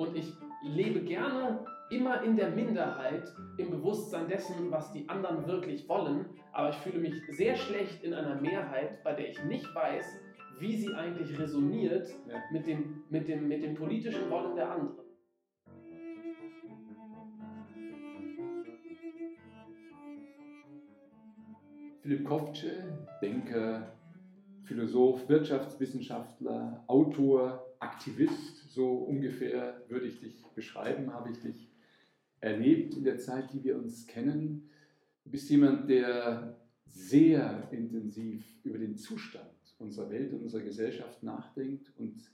Und ich lebe gerne immer in der Minderheit, im Bewusstsein dessen, was die anderen wirklich wollen. Aber ich fühle mich sehr schlecht in einer Mehrheit, bei der ich nicht weiß, wie sie eigentlich resoniert Ja. mit, dem, mit, dem, mit dem politischen Wollen der anderen. Philipp Koftsche, Denker, Philosoph, Wirtschaftswissenschaftler, Autor, Aktivist, so ungefähr würde ich dich beschreiben, habe ich dich erlebt in der Zeit, die wir uns kennen. Du bist jemand, der sehr intensiv über den Zustand unserer Welt und unserer Gesellschaft nachdenkt und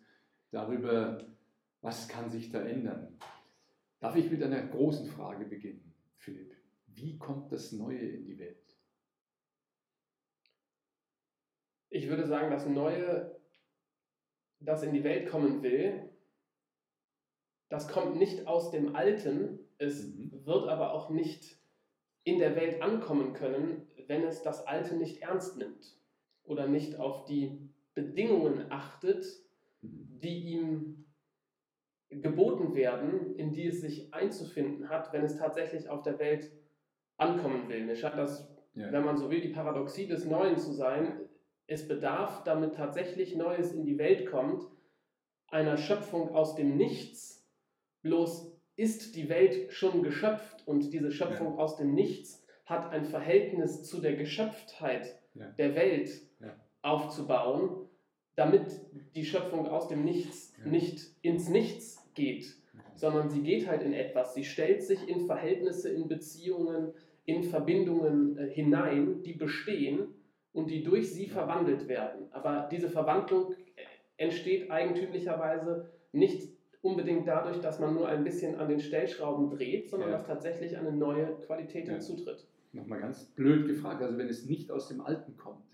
darüber, was kann sich da ändern. Darf ich mit einer großen Frage beginnen, Philipp? Wie kommt das Neue in die Welt? Ich würde sagen, das Neue, das in die Welt kommen will, das kommt nicht aus dem Alten, es Mhm. wird aber auch nicht in der Welt ankommen können, wenn es das Alte nicht ernst nimmt oder nicht auf die Bedingungen achtet, Mhm. die ihm geboten werden, in die es sich einzufinden hat, wenn es tatsächlich auf der Welt ankommen will. Mir scheint das, Ja. wenn man so will, die Paradoxie des Neuen zu sein. Es bedarf, damit tatsächlich Neues in die Welt kommt, einer Schöpfung aus dem Nichts. Bloß ist die Welt schon geschöpft und diese Schöpfung aus dem Nichts hat ein Verhältnis zu der Geschöpftheit Ja. der Welt Ja. aufzubauen, damit die Schöpfung aus dem Nichts Ja. nicht ins Nichts geht, sondern sie geht halt in etwas. Sie stellt sich in Verhältnisse, in Beziehungen, in Verbindungen äh, hinein, die bestehen und die durch sie verwandelt werden. Aber diese Verwandlung äh, entsteht eigentümlicherweise nicht unbedingt dadurch, dass man nur ein bisschen an den Stellschrauben dreht, sondern Ja. dass tatsächlich eine neue Qualität Ja. hinzutritt. Nochmal ganz blöd gefragt, also wenn es nicht aus dem Alten kommt,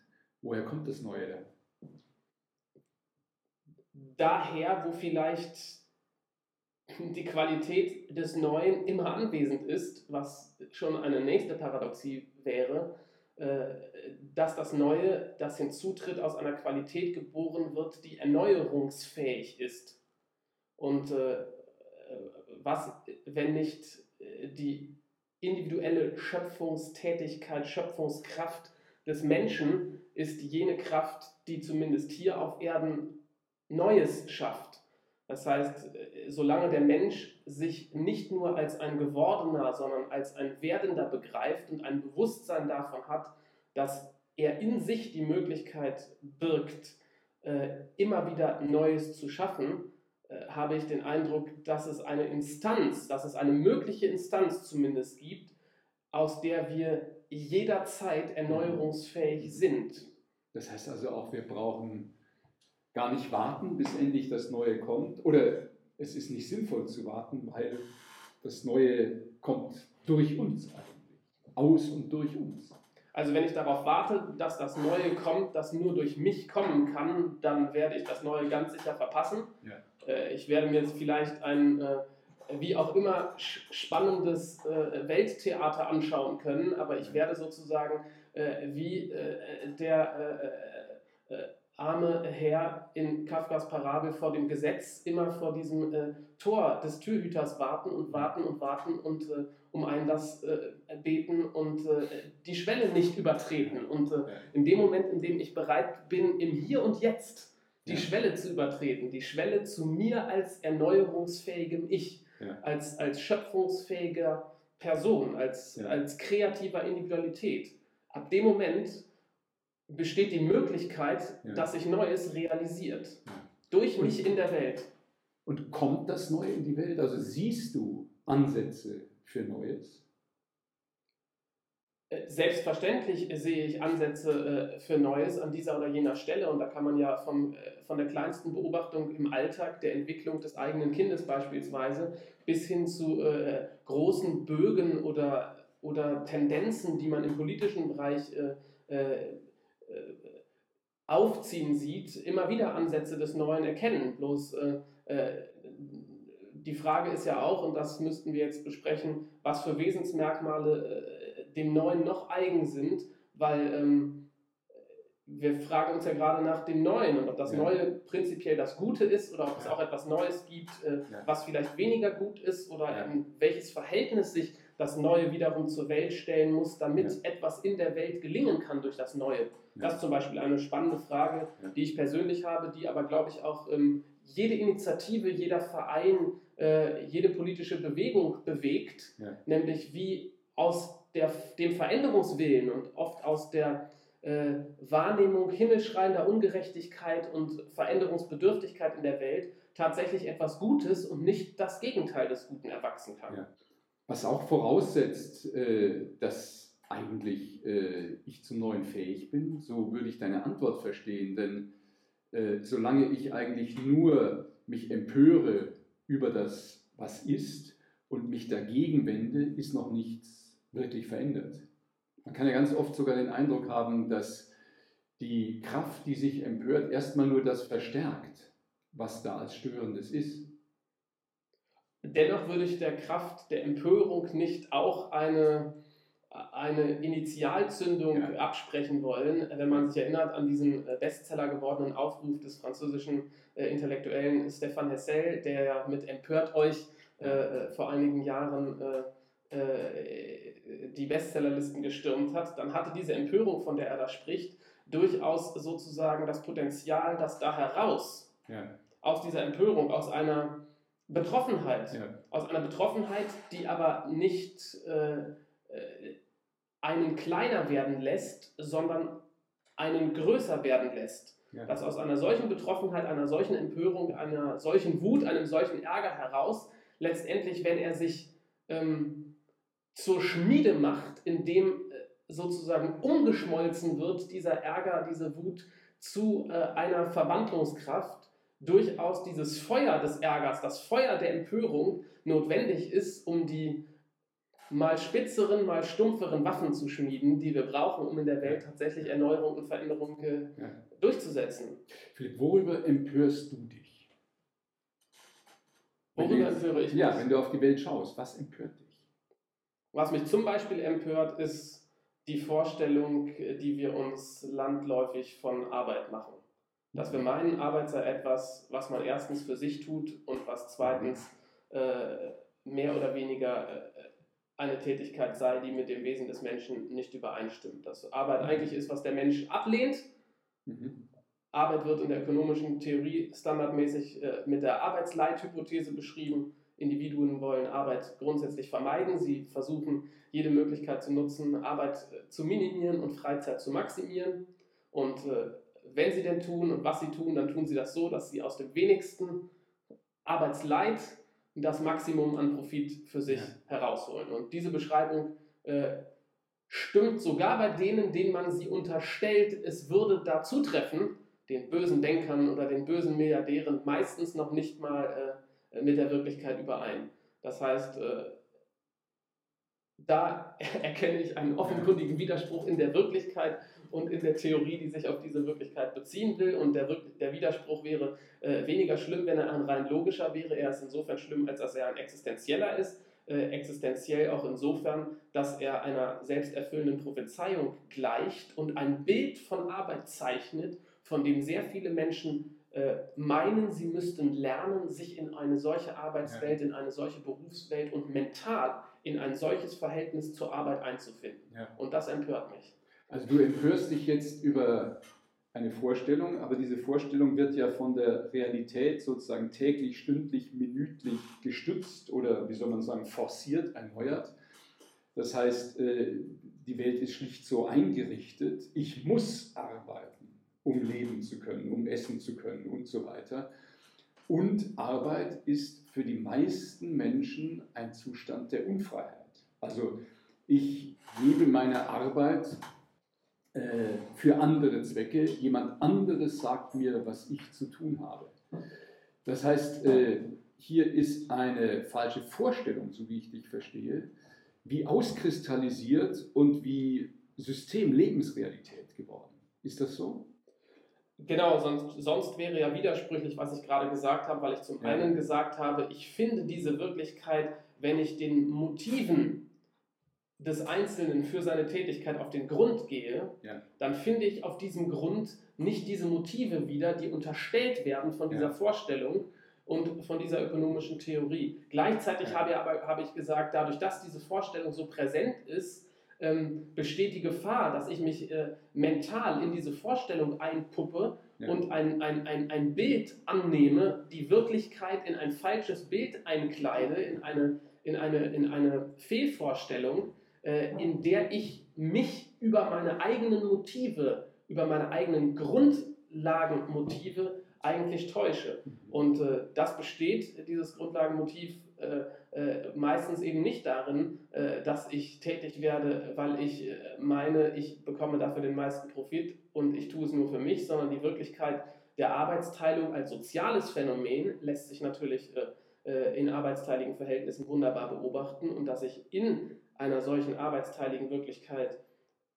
woher kommt das Neue dann? daher, wo vielleicht die Qualität des Neuen immer anwesend ist, was schon eine nächste Paradoxie wäre, äh, dass das Neue, das hinzutritt, aus einer Qualität geboren wird, die erneuerungsfähig ist. Und äh, was, wenn nicht äh, die individuelle Schöpfungstätigkeit, Schöpfungskraft des Menschen ist jene Kraft, die zumindest hier auf Erden Neues schafft. Das heißt, äh, solange der Mensch sich nicht nur als ein Gewordener, sondern als ein Werdender begreift und ein Bewusstsein davon hat, dass er in sich die Möglichkeit birgt, äh, immer wieder Neues zu schaffen, habe ich den Eindruck, dass es eine Instanz, dass es eine mögliche Instanz zumindest gibt, aus der wir jederzeit erneuerungsfähig sind. Das heißt also auch, wir brauchen gar nicht warten, bis endlich das Neue kommt. Oder es ist nicht sinnvoll zu warten, weil das Neue kommt durch uns eigentlich. Aus und durch uns. Also wenn ich darauf warte, dass das Neue kommt, das nur durch mich kommen kann, dann werde ich das Neue ganz sicher verpassen. Ja. Äh, Ich werde mir jetzt vielleicht ein äh, wie auch immer spannendes äh, Welttheater anschauen können, aber ich werde sozusagen äh, wie äh, der äh, arme Herr in Kafkas Parabel vor dem Gesetz immer vor diesem äh, Tor des Türhüters warten und warten und warten und äh, um Einlass äh, beten und die Schwelle nicht übertreten. Und in dem Moment, in dem ich bereit bin, im Hier und Jetzt die Ja. Schwelle zu übertreten, die Schwelle zu mir als erneuerungsfähigem Ich, Ja. als, als schöpfungsfähiger Person, als, Ja. als kreativer Individualität. Ab dem Moment besteht die Möglichkeit, dass sich Neues realisiert. Durch Und- mich in der Welt. Und kommt das Neue in die Welt? Also siehst du Ansätze für Neues? Äh, Selbstverständlich sehe ich Ansätze äh, für Neues an dieser oder jener Stelle und da kann man ja vom, äh, von der kleinsten Beobachtung im Alltag der Entwicklung des eigenen Kindes beispielsweise bis hin zu großen Bögen oder, oder Tendenzen, die man im politischen Bereich aufziehen sieht, immer wieder Ansätze des Neuen erkennen. Bloß die Frage ist ja auch, und das müssten wir jetzt besprechen, was für Wesensmerkmale dem Neuen noch eigen sind, weil ähm, wir fragen uns ja gerade nach dem Neuen und ob das Ja. Neue prinzipiell das Gute ist oder ob es Ja. auch etwas Neues gibt, äh, Ja. was vielleicht weniger gut ist oder welches Verhältnis sich das Neue wiederum zur Welt stellen muss, damit etwas in der Welt gelingen kann durch das Neue. Das ist zum Beispiel eine spannende Frage, die ich persönlich habe, die aber, glaube ich, auch ähm, jede Initiative, jeder Verein, äh, jede politische Bewegung bewegt, nämlich wie aus der, dem Veränderungswillen und oft aus der äh, Wahrnehmung himmelschreiender Ungerechtigkeit und Veränderungsbedürftigkeit in der Welt tatsächlich etwas Gutes und nicht das Gegenteil des Guten erwachsen kann. Ja. Was auch voraussetzt, äh, dass eigentlich äh, ich zum Neuen fähig bin, so würde ich deine Antwort verstehen, denn äh, solange ich eigentlich nur mich empöre über das, was ist und mich dagegen wende, ist noch nichts wirklich verändert. Man kann ja ganz oft sogar den Eindruck haben, dass die Kraft, die sich empört, erstmal nur das verstärkt, was da als Störendes ist. Dennoch würde ich der Kraft der Empörung nicht auch eine, eine Initialzündung Ja. absprechen wollen, wenn man sich erinnert an diesen äh, Bestseller gewordenen Aufruf des französischen äh, Intellektuellen Stéphane Hessel, der ja mit Empört euch äh, äh, vor einigen Jahren äh, die Bestsellerlisten gestürmt hat, dann hatte diese Empörung, von der er da spricht, durchaus sozusagen das Potenzial, dass da heraus Ja, aus dieser Empörung, aus einer Betroffenheit, ja, aus einer Betroffenheit, die aber nicht äh, äh, einen kleiner werden lässt, sondern einen größer werden lässt. ja. Dass aus einer solchen Betroffenheit, einer solchen Empörung, einer solchen Wut, einem solchen Ärger heraus letztendlich, wenn er sich ähm, zur Schmiede macht, indem äh, sozusagen umgeschmolzen wird, dieser Ärger, diese Wut zu äh, einer Verwandlungskraft, durchaus dieses Feuer des Ärgers, das Feuer der Empörung notwendig ist, um die mal spitzeren, mal stumpferen Waffen zu schmieden, die wir brauchen, um in der Welt tatsächlich Erneuerung und Veränderung ja. durchzusetzen. Philipp, worüber empörst du dich? Worüber empöre ich Ja, mich? wenn du auf die Welt schaust, was empört dich? Was mich zum Beispiel empört, ist die Vorstellung, die wir uns landläufig von Arbeit machen. Dass wir meinen, Arbeit sei etwas, was man erstens für sich tut und was zweitens äh, mehr oder weniger äh, eine Tätigkeit sei, die mit dem Wesen des Menschen nicht übereinstimmt. Dass Arbeit eigentlich ist, was der Mensch ablehnt. Mhm. Arbeit wird in der ökonomischen Theorie standardmäßig äh, mit der Arbeitsleithypothese beschrieben. Individuen wollen Arbeit grundsätzlich vermeiden. Sie versuchen, jede Möglichkeit zu nutzen, Arbeit äh, zu minimieren und Freizeit zu maximieren. Und äh, wenn sie denn tun und was sie tun, dann tun sie das so, dass sie aus dem wenigsten Arbeitsleid das Maximum an Profit für sich Ja. herausholen. Und diese Beschreibung äh, stimmt sogar bei denen, denen man sie unterstellt, es würde da zutreffen, den bösen Denkern oder den bösen Milliardären, meistens noch nicht mal äh, mit der Wirklichkeit überein. Das heißt, äh, da erkenne ich einen offenkundigen Widerspruch in der Wirklichkeit und in der Theorie, die sich auf diese Wirklichkeit beziehen will. Und der, der Widerspruch wäre äh, weniger schlimm, wenn er ein rein logischer wäre. Er ist insofern schlimm, als dass er ein existenzieller ist. Äh, existenziell auch insofern, dass er einer selbsterfüllenden Prophezeiung gleicht und ein Bild von Arbeit zeichnet, von dem sehr viele Menschen meinen, sie müssten lernen, sich in eine solche Arbeitswelt, in eine solche Berufswelt und mental in ein solches Verhältnis zur Arbeit einzufinden. Ja. Und das empört mich. Also du empörst dich jetzt über eine Vorstellung, aber diese Vorstellung wird ja von der Realität sozusagen täglich, stündlich, minütlich gestützt oder wie soll man sagen, forciert, erneuert. Das heißt, äh, die Welt ist schlicht so eingerichtet, ich muss arbeiten, um leben zu können, um essen zu können und so weiter. Und Arbeit ist für die meisten Menschen ein Zustand der Unfreiheit. Also ich gebe meine Arbeit äh, für andere Zwecke. Jemand anderes sagt mir, was ich zu tun habe. Das heißt, äh, hier ist eine falsche Vorstellung, so wie ich dich verstehe, wie auskristallisiert und wie System Lebensrealität geworden. Ist das so? Genau, sonst, sonst wäre ja widersprüchlich, was ich gerade gesagt habe, weil ich zum Ja. einen gesagt habe, ich finde diese Wirklichkeit, wenn ich den Motiven des Einzelnen für seine Tätigkeit auf den Grund gehe, Ja. dann finde ich auf diesem Grund nicht diese Motive wieder, die unterstellt werden von dieser Ja. Vorstellung und von dieser ökonomischen Theorie. Gleichzeitig habe, aber, habe ich gesagt, dadurch, dass diese Vorstellung so präsent ist, ähm, besteht die Gefahr, dass ich mich äh, mental in diese Vorstellung einpuppe Ja. und ein, ein, ein, ein Bild annehme, die Wirklichkeit in ein falsches Bild einkleide, in eine, in eine, in eine Fehlvorstellung, äh, in der ich mich über meine eigenen Motive, über meine eigenen Grundlagenmotive eigentlich täusche. Und äh, das besteht, dieses Grundlagenmotiv, äh, meistens eben nicht darin, äh, dass ich tätig werde, weil ich äh, meine, ich bekomme dafür den meisten Profit und ich tue es nur für mich, sondern die Wirklichkeit der Arbeitsteilung als soziales Phänomen lässt sich natürlich äh, äh, in arbeitsteiligen Verhältnissen wunderbar beobachten und dass ich in einer solchen arbeitsteiligen Wirklichkeit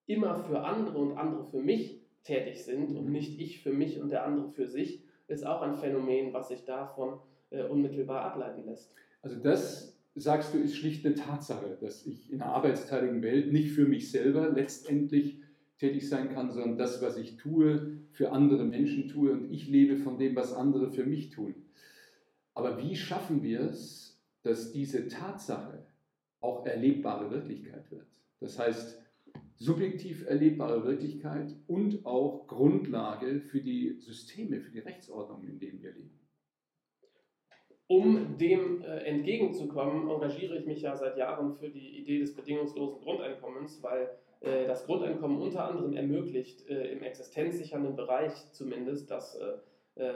immer für andere und andere für mich tätig sind und nicht ich für mich und der andere für sich, ist auch ein Phänomen, was sich davon äh, unmittelbar ableiten lässt. Also das, sagst du, ist schlicht eine Tatsache, dass ich in einer arbeitsteiligen Welt nicht für mich selber letztendlich tätig sein kann, sondern das, was ich tue, für andere Menschen tue und ich lebe von dem, was andere für mich tun. Aber wie schaffen wir es, dass diese Tatsache auch erlebbare Wirklichkeit wird? Das heißt, subjektiv erlebbare Wirklichkeit und auch Grundlage für die Systeme, für die Rechtsordnung, in denen wir leben. Um dem äh, entgegenzukommen, engagiere ich mich ja seit Jahren für die Idee des bedingungslosen Grundeinkommens, weil äh, das Grundeinkommen unter anderem ermöglicht, äh, im existenzsichernden Bereich zumindest das äh, äh,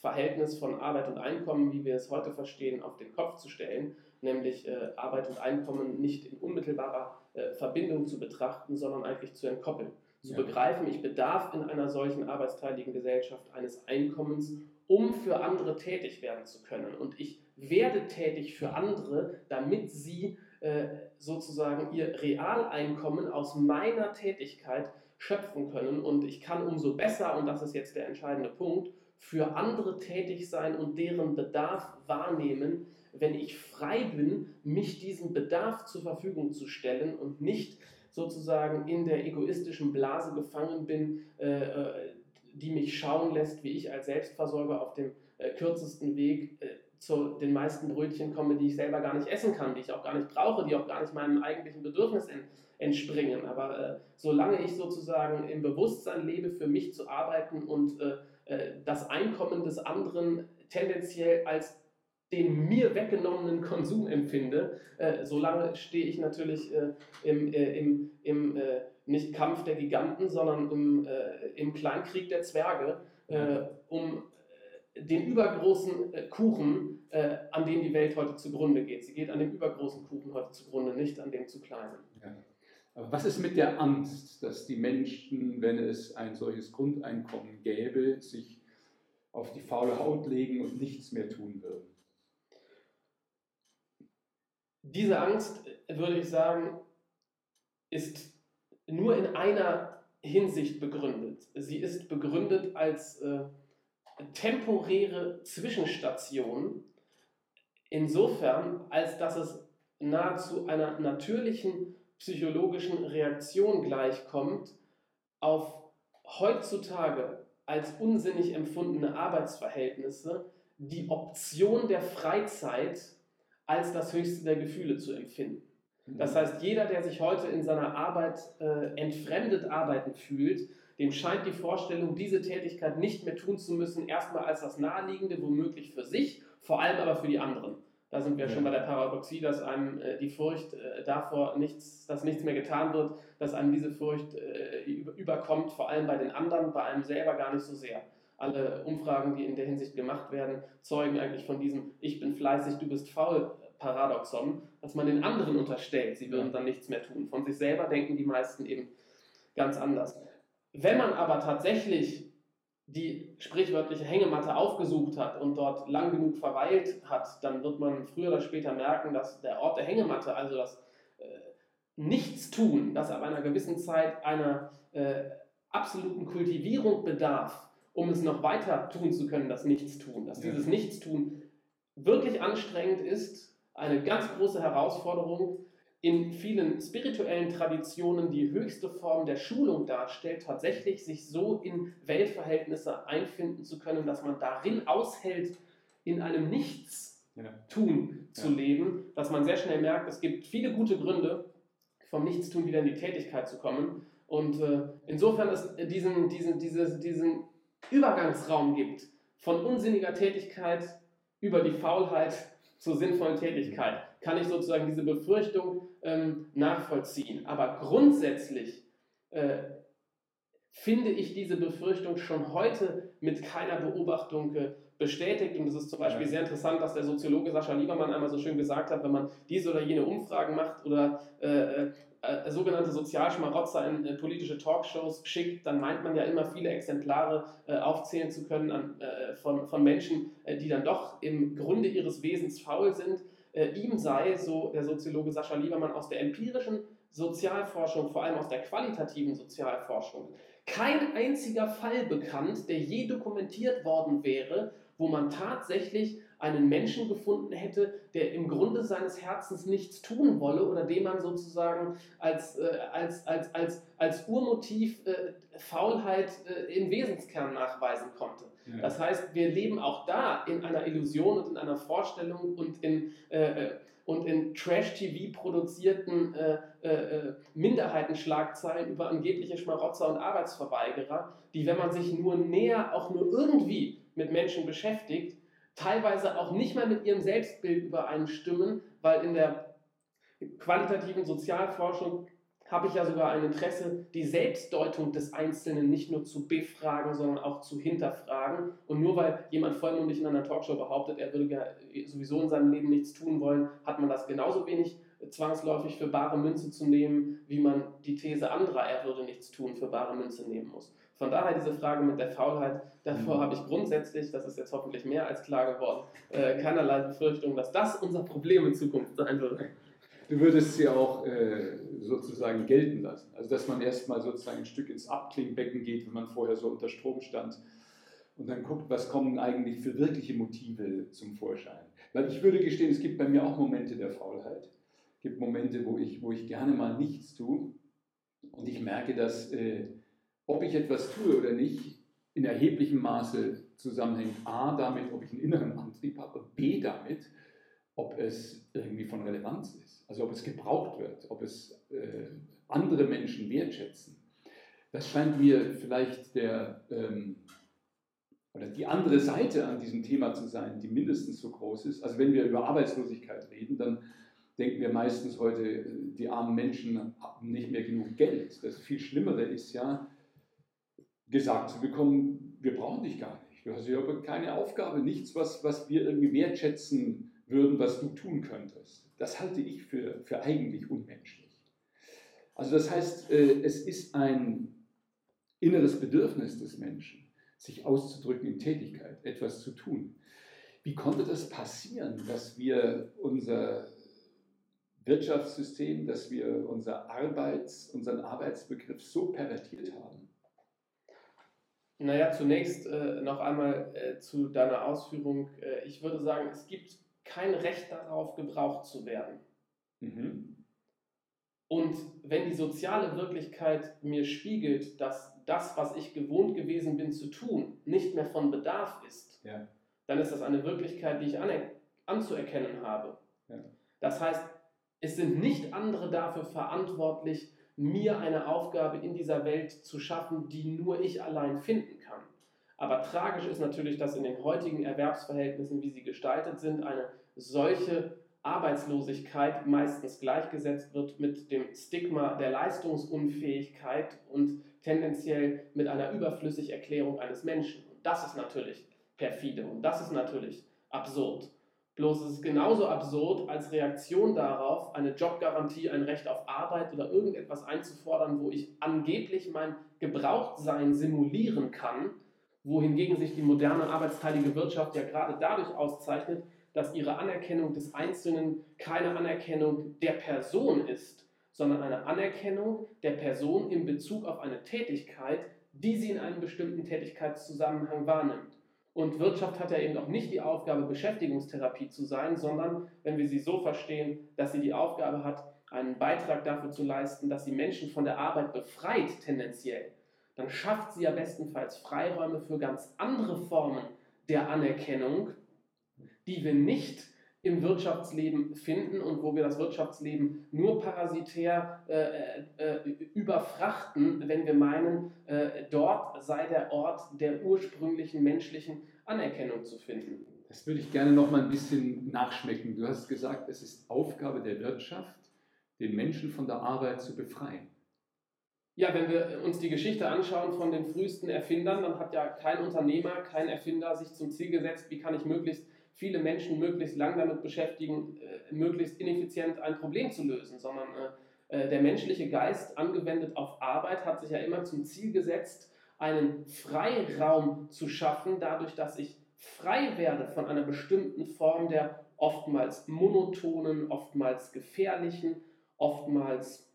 Verhältnis von Arbeit und Einkommen, wie wir es heute verstehen, auf den Kopf zu stellen, nämlich äh, Arbeit und Einkommen nicht in unmittelbarer äh, Verbindung zu betrachten, sondern eigentlich zu entkoppeln. Zu Ja. begreifen, ich bedarf in einer solchen arbeitsteiligen Gesellschaft eines Einkommens, um für andere tätig werden zu können. Und ich werde tätig für andere, damit sie äh, sozusagen ihr Realeinkommen aus meiner Tätigkeit schöpfen können. Und ich kann umso besser, und das ist jetzt der entscheidende Punkt, für andere tätig sein und deren Bedarf wahrnehmen, wenn ich frei bin, mich diesem Bedarf zur Verfügung zu stellen und nicht sozusagen in der egoistischen Blase gefangen bin, äh, äh, die mich schauen lässt, wie ich als Selbstversorger auf dem äh, kürzesten Weg äh, zu den meisten Brötchen komme, die ich selber gar nicht essen kann, die ich auch gar nicht brauche, die auch gar nicht meinem eigentlichen Bedürfnis en, entspringen. Aber äh, solange ich sozusagen im Bewusstsein lebe, für mich zu arbeiten und äh, äh, das Einkommen des anderen tendenziell als den mir weggenommenen Konsum empfinde, äh, solange stehe ich natürlich äh, im, äh, im, im äh, nicht Kampf der Giganten, sondern im, äh, im Kleinkrieg der Zwerge, äh, um den übergroßen Kuchen, an dem die Welt heute zugrunde geht. Sie geht an dem übergroßen Kuchen heute zugrunde, nicht an dem zu kleinen. Ja. Aber was ist mit der Angst, dass die Menschen, wenn es ein solches Grundeinkommen gäbe, sich auf die faule Haut legen und nichts mehr tun würden? Diese Angst, würde ich sagen, ist nur in einer Hinsicht begründet. Sie ist begründet als äh, temporäre Zwischenstation, insofern, als dass es nahezu einer natürlichen psychologischen Reaktion gleichkommt auf heutzutage als unsinnig empfundene Arbeitsverhältnisse die Option der Freizeit als das höchste der Gefühle zu empfinden. Das heißt, jeder, der sich heute in seiner Arbeit äh, entfremdet arbeiten fühlt, dem scheint die Vorstellung, diese Tätigkeit nicht mehr tun zu müssen, erstmal als das Naheliegende, womöglich für sich, vor allem aber für die anderen. Da sind wir Ja. schon bei der Paradoxie, dass einem äh, die Furcht äh, davor, nichts, dass nichts mehr getan wird, dass einem diese Furcht äh, über- überkommt, vor allem bei den anderen, bei einem selber gar nicht so sehr. Alle Umfragen, die in der Hinsicht gemacht werden, zeugen eigentlich von diesem Ich bin fleißig, du bist faul Paradoxon, dass man den anderen unterstellt, sie würden dann nichts mehr tun. Von sich selber denken die meisten eben ganz anders. Wenn man aber tatsächlich die sprichwörtliche Hängematte aufgesucht hat und dort lang genug verweilt hat, dann wird man früher oder später merken, dass der Ort der Hängematte, also das äh, Nichtstun, das ab einer gewissen Zeit einer äh, absoluten Kultivierung bedarf, um es noch weiter tun zu können, das Nichtstun, dass Ja. dieses Nichtstun wirklich anstrengend ist, eine ganz große Herausforderung, in vielen spirituellen Traditionen die höchste Form der Schulung darstellt, tatsächlich sich so in Weltverhältnisse einfinden zu können, dass man darin aushält, in einem Nichtstun ja. zu ja. leben, dass man sehr schnell merkt, es gibt viele gute Gründe, vom Nichtstun wieder in die Tätigkeit zu kommen. Und äh, insofern es diesen, diesen, diese, diesen Übergangsraum gibt von unsinniger Tätigkeit über die Faulheit zur sinnvollen Tätigkeit, kann ich sozusagen diese Befürchtung ähm, nachvollziehen. Aber grundsätzlich äh, finde ich diese Befürchtung schon heute mit keiner Beobachtung äh, bestätigt. Und es ist zum Beispiel ja. sehr interessant, dass der Soziologe Sascha Liebermann einmal so schön gesagt hat, wenn man diese oder jene Umfragen macht oder äh, äh, äh sogenannte Sozialschmarotzer in äh, politische Talkshows schickt, dann meint man ja immer viele Exemplare äh, aufzählen zu können an, äh, von, von Menschen, die dann doch im Grunde ihres Wesens faul sind. ihm sei, so der Soziologe Sascha Liebermann, aus der empirischen Sozialforschung, vor allem aus der qualitativen Sozialforschung, kein einziger Fall bekannt, der je dokumentiert worden wäre, wo man tatsächlich einen Menschen gefunden hätte, der im Grunde seines Herzens nichts tun wolle oder dem man sozusagen als, äh, als, als, als, als Urmotiv äh, Faulheit äh, im Wesenskern nachweisen konnte. Ja. Das heißt, wir leben auch da in einer Illusion und in einer Vorstellung und in, äh, äh, und in Trash-TV produzierten äh, Minderheitenschlagzeilen über angebliche Schmarotzer und Arbeitsverweigerer, die, wenn man sich nur näher, auch nur irgendwie mit Menschen beschäftigt, teilweise auch nicht mal mit ihrem Selbstbild übereinstimmen, weil in der qualitativen Sozialforschung habe ich ja sogar ein Interesse, die Selbstdeutung des Einzelnen nicht nur zu befragen, sondern auch zu hinterfragen. Und nur weil jemand vollmundig in einer Talkshow behauptet, er würde sowieso in seinem Leben nichts tun wollen, hat man das genauso wenig zwangsläufig für bare Münze zu nehmen, wie man die These anderer, er würde nichts tun, für bare Münze nehmen muss. Von daher diese Frage mit der Faulheit, davor mhm. habe ich grundsätzlich, das ist jetzt hoffentlich mehr als klar geworden, äh, keinerlei Befürchtung, dass das unser Problem in Zukunft sein würde. Du würdest sie auch äh, sozusagen gelten lassen. Also dass man erstmal sozusagen ein Stück ins Abklingbecken geht, wenn man vorher so unter Strom stand und dann guckt, was kommen eigentlich für wirkliche Motive zum Vorschein. Weil ich würde gestehen, es gibt bei mir auch Momente der Faulheit. Es gibt Momente, wo ich, wo ich gerne mal nichts tue und ich merke, dass äh, ob ich etwas tue oder nicht, in erheblichem Maße zusammenhängt. A, damit, ob ich einen inneren Antrieb habe, B, damit, ob es irgendwie von Relevanz ist. Also ob es gebraucht wird, ob es äh, andere Menschen wertschätzen. Das scheint mir vielleicht der, ähm, oder die andere Seite an diesem Thema zu sein, die mindestens so groß ist. Also wenn wir über Arbeitslosigkeit reden, dann denken wir meistens heute, die armen Menschen haben nicht mehr genug Geld. Das viel Schlimmere ist ja, gesagt zu bekommen, wir brauchen dich gar nicht. Du hast ja keine Aufgabe, nichts, was, was wir irgendwie wertschätzen würden, was du tun könntest. Das halte ich für, für eigentlich unmenschlich. Also das heißt, äh, es ist ein inneres Bedürfnis des Menschen, sich auszudrücken in Tätigkeit, etwas zu tun. Wie konnte das passieren, dass wir unser Wirtschaftssystem, dass wir unser Arbeits, unseren Arbeitsbegriff so pervertiert haben? Naja, zunächst äh, noch einmal äh, zu deiner Ausführung. Äh, ich würde sagen, es gibt kein Recht darauf, gebraucht zu werden. Mhm. Und wenn die soziale Wirklichkeit mir spiegelt, dass das, was ich gewohnt gewesen bin zu tun, nicht mehr von Bedarf ist, ja. dann ist das eine Wirklichkeit, die ich anzuerkennen habe. Ja. Das heißt, es sind nicht andere dafür verantwortlich, mir eine Aufgabe in dieser Welt zu schaffen, die nur ich allein finden kann. Aber tragisch ist natürlich, dass in den heutigen Erwerbsverhältnissen, wie sie gestaltet sind, eine solche Arbeitslosigkeit meistens gleichgesetzt wird mit dem Stigma der Leistungsunfähigkeit und tendenziell mit einer Überflüssigerklärung eines Menschen. Und das ist natürlich perfide und das ist natürlich absurd. Bloß es ist genauso absurd, als Reaktion darauf eine Jobgarantie, ein Recht auf Arbeit oder irgendetwas einzufordern, wo ich angeblich mein Gebrauchtsein simulieren kann, wohingegen sich die moderne arbeitsteilige Wirtschaft ja gerade dadurch auszeichnet, dass ihre Anerkennung des Einzelnen keine Anerkennung der Person ist, sondern eine Anerkennung der Person in Bezug auf eine Tätigkeit, die sie in einem bestimmten Tätigkeitszusammenhang wahrnimmt. Und Wirtschaft hat ja eben auch nicht die Aufgabe, Beschäftigungstherapie zu sein, sondern, wenn wir sie so verstehen, dass sie die Aufgabe hat, einen Beitrag dafür zu leisten, dass sie Menschen von der Arbeit befreit, tendenziell, dann schafft sie ja bestenfalls Freiräume für ganz andere Formen der Anerkennung, die wir nicht im Wirtschaftsleben finden und wo wir das Wirtschaftsleben nur parasitär äh, äh, überfrachten, wenn wir meinen, äh, dort sei der Ort der ursprünglichen menschlichen Anerkennung zu finden. Das würde ich gerne noch mal ein bisschen nachschmecken. Du hast gesagt, es ist Aufgabe der Wirtschaft, den Menschen von der Arbeit zu befreien. Ja, wenn wir uns die Geschichte anschauen von den frühesten Erfindern, dann hat ja kein Unternehmer, kein Erfinder sich zum Ziel gesetzt, wie kann ich möglichst viele Menschen möglichst lang damit beschäftigen, äh, möglichst ineffizient ein Problem zu lösen, sondern äh, äh, der menschliche Geist angewendet auf Arbeit hat sich ja immer zum Ziel gesetzt, einen Freiraum zu schaffen, dadurch, dass ich frei werde von einer bestimmten Form der oftmals monotonen, oftmals gefährlichen, oftmals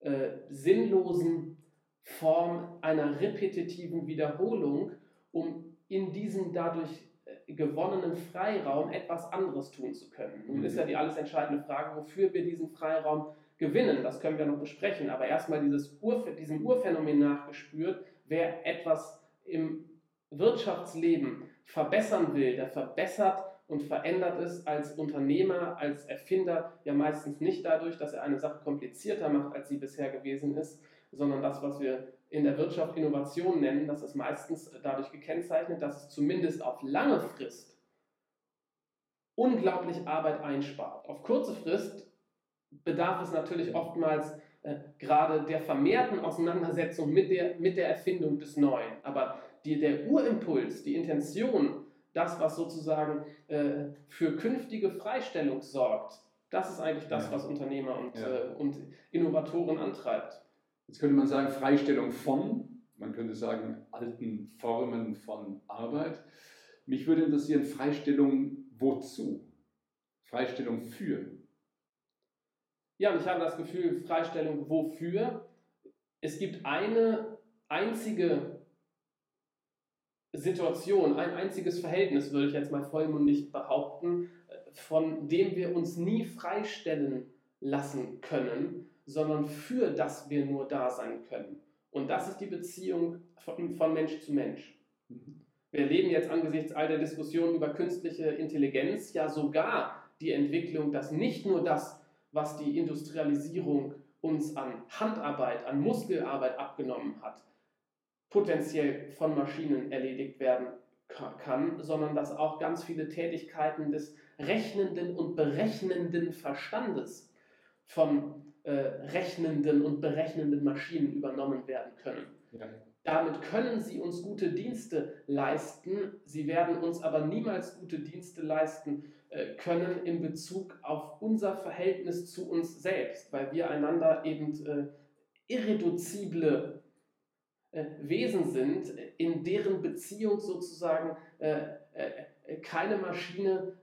äh, sinnlosen Form einer repetitiven Wiederholung, um in diesem dadurch gewonnenen Freiraum etwas anderes tun zu können. Nun ist ja die alles entscheidende Frage, wofür wir diesen Freiraum gewinnen. Das können wir noch besprechen. Aber erstmal dieses Ur, diesem Urphänomen nachgespürt, wer etwas im Wirtschaftsleben verbessern will, der verbessert und verändert es als Unternehmer, als Erfinder ja meistens nicht dadurch, dass er eine Sache komplizierter macht, als sie bisher gewesen ist, sondern das, was wir in der Wirtschaft Innovation nennen, das ist meistens dadurch gekennzeichnet, dass es zumindest auf lange Frist unglaublich Arbeit einspart. Auf kurze Frist bedarf es natürlich oftmals äh, gerade der vermehrten Auseinandersetzung mit der, mit der Erfindung des Neuen. Aber die, der Urimpuls, die Intention, das, was sozusagen äh, für künftige Freistellung sorgt, das ist eigentlich das, was Unternehmer und, ja. äh, und Innovatoren antreibt. Jetzt könnte man sagen, Freistellung von, man könnte sagen, alten Formen von Arbeit. Mich würde interessieren, Freistellung wozu? Freistellung für? Ja, und ich habe das Gefühl, Freistellung wofür? Es gibt eine einzige Situation, ein einziges Verhältnis, würde ich jetzt mal vollmundig behaupten, von dem wir uns nie freistellen lassen können, sondern für das wir nur da sein können. Und das ist die Beziehung von, von Mensch zu Mensch. Wir erleben jetzt angesichts all der Diskussionen über künstliche Intelligenz ja sogar die Entwicklung, dass nicht nur das, was die Industrialisierung uns an Handarbeit, an Muskelarbeit abgenommen hat, potenziell von Maschinen erledigt werden kann, sondern dass auch ganz viele Tätigkeiten des rechnenden und berechnenden Verstandes von äh, rechnenden und berechnenden Maschinen übernommen werden können. Ja. Damit können sie uns gute Dienste leisten, sie werden uns aber niemals gute Dienste leisten äh, können in Bezug auf unser Verhältnis zu uns selbst, weil wir einander eben äh, irreduzible äh, Wesen sind, in deren Beziehung sozusagen äh, äh, keine Maschine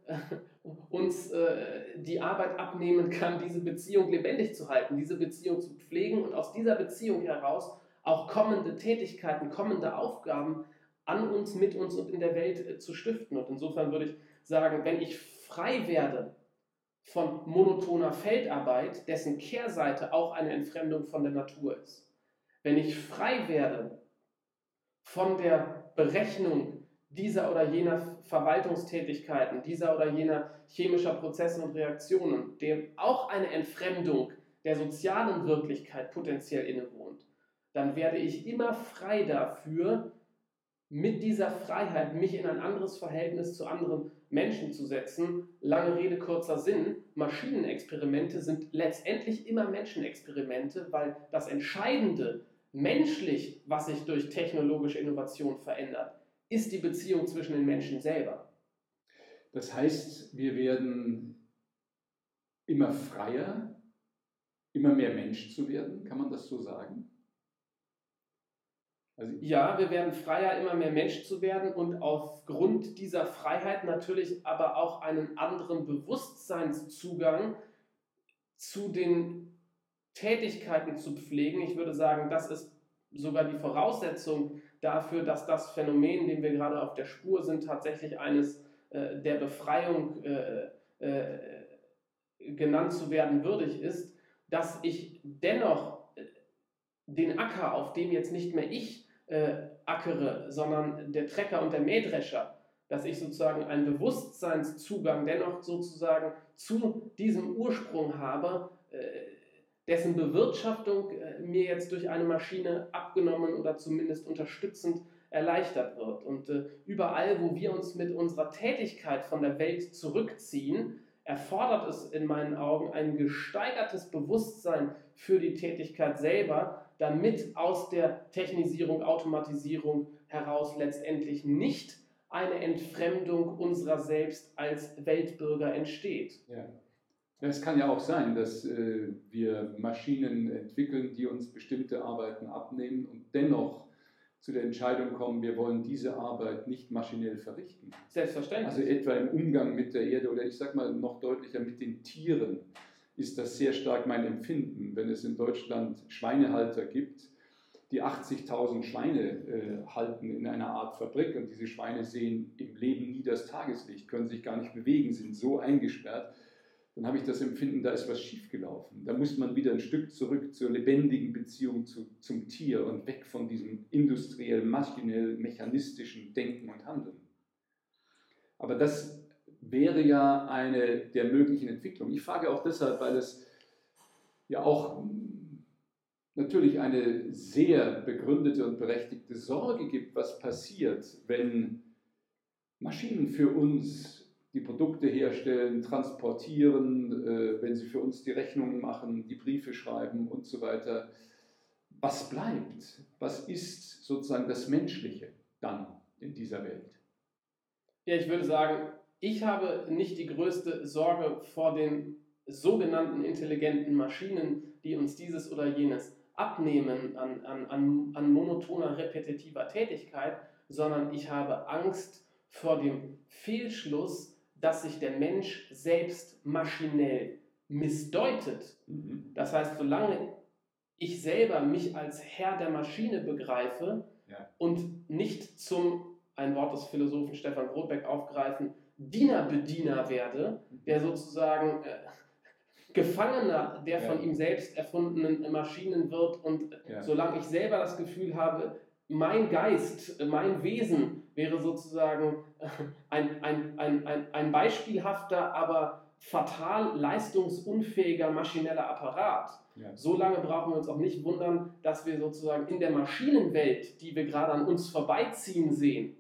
uns äh, die Arbeit abnehmen kann, diese Beziehung lebendig zu halten, diese Beziehung zu pflegen und aus dieser Beziehung heraus auch kommende Tätigkeiten, kommende Aufgaben an uns, mit uns und in der Welt äh, zu stiften. Und insofern würde ich sagen, wenn ich frei werde von monotoner Feldarbeit, dessen Kehrseite auch eine Entfremdung von der Natur ist, wenn ich frei werde von der Berechnung dieser oder jener Verwaltungstätigkeiten, dieser oder jener chemischer Prozesse und Reaktionen, dem auch eine Entfremdung der sozialen Wirklichkeit potenziell innewohnt, dann werde ich immer frei dafür, mit dieser Freiheit mich in ein anderes Verhältnis zu anderen Menschen zu setzen. Lange Rede, kurzer Sinn. Maschinenexperimente sind letztendlich immer Menschenexperimente, weil das Entscheidende menschlich, was sich durch technologische Innovation verändert, ist die Beziehung zwischen den Menschen selber. Das heißt, wir werden immer freier, immer mehr Mensch zu werden, kann man das so sagen? Also ja, wir werden freier, immer mehr Mensch zu werden und aufgrund dieser Freiheit natürlich aber auch einen anderen Bewusstseinszugang zu den Tätigkeiten zu pflegen. Ich würde sagen, das ist sogar die Voraussetzung dafür, dass das Phänomen, dem wir gerade auf der Spur sind, tatsächlich eines äh, der Befreiung äh, äh, genannt zu werden würdig ist. dass ich dennoch äh, den Acker, auf dem jetzt nicht mehr ich äh, ackere, sondern der Trecker und der Mähdrescher, dass ich sozusagen einen Bewusstseinszugang dennoch sozusagen zu diesem Ursprung habe, äh, dessen Bewirtschaftung äh, mir jetzt durch eine Maschine abgenommen oder zumindest unterstützend erleichtert wird. Und äh, überall, wo wir uns mit unserer Tätigkeit von der Welt zurückziehen, erfordert es in meinen Augen ein gesteigertes Bewusstsein für die Tätigkeit selber, damit aus der Technisierung, Automatisierung heraus letztendlich nicht eine Entfremdung unserer selbst als Weltbürger entsteht. Ja. Es kann ja auch sein, dass äh, wir Maschinen entwickeln, die uns bestimmte Arbeiten abnehmen und dennoch zu der Entscheidung kommen, wir wollen diese Arbeit nicht maschinell verrichten. Selbstverständlich. Also etwa im Umgang mit der Erde oder ich sage mal noch deutlicher mit den Tieren ist das sehr stark mein Empfinden. Wenn es in Deutschland Schweinehalter gibt, die 80.000 Schweine äh, halten in einer Art Fabrik und diese Schweine sehen im Leben nie das Tageslicht, können sich gar nicht bewegen, sind so eingesperrt, dann habe ich das Empfinden, da ist was schiefgelaufen. Da muss man wieder ein Stück zurück zur lebendigen Beziehung zu, zum Tier und weg von diesem industriell, maschinell, mechanistischen Denken und Handeln. Aber das wäre ja eine der möglichen Entwicklungen. Ich frage auch deshalb, weil es ja auch natürlich eine sehr begründete und berechtigte Sorge gibt, was passiert, wenn Maschinen für uns die Produkte herstellen, transportieren, äh, wenn sie für uns die Rechnungen machen, die Briefe schreiben und so weiter. Was bleibt? Was ist sozusagen das Menschliche dann in dieser Welt? Ja, ich würde sagen, ich habe nicht die größte Sorge vor den sogenannten intelligenten Maschinen, die uns dieses oder jenes abnehmen an, an, an, an monotoner, repetitiver Tätigkeit, sondern ich habe Angst vor dem Fehlschluss, dass sich der Mensch selbst maschinell missdeutet. Mhm. Das heißt, solange ich selber mich als Herr der Maschine begreife ja. und nicht zum, ein Wort des Philosophen Stefan Rothbeck aufgreifen, Dienerbediener werde, mhm. der sozusagen äh, Gefangener der ja. von ihm selbst erfundenen Maschinen wird und ja. solange ich selber das Gefühl habe, mein Geist, mein Wesen wäre sozusagen äh, ein, ein, ein, ein, ein beispielhafter, aber fatal leistungsunfähiger maschineller Apparat. Ja. So lange brauchen wir uns auch nicht wundern, dass wir sozusagen in der Maschinenwelt, die wir gerade an uns vorbeiziehen sehen,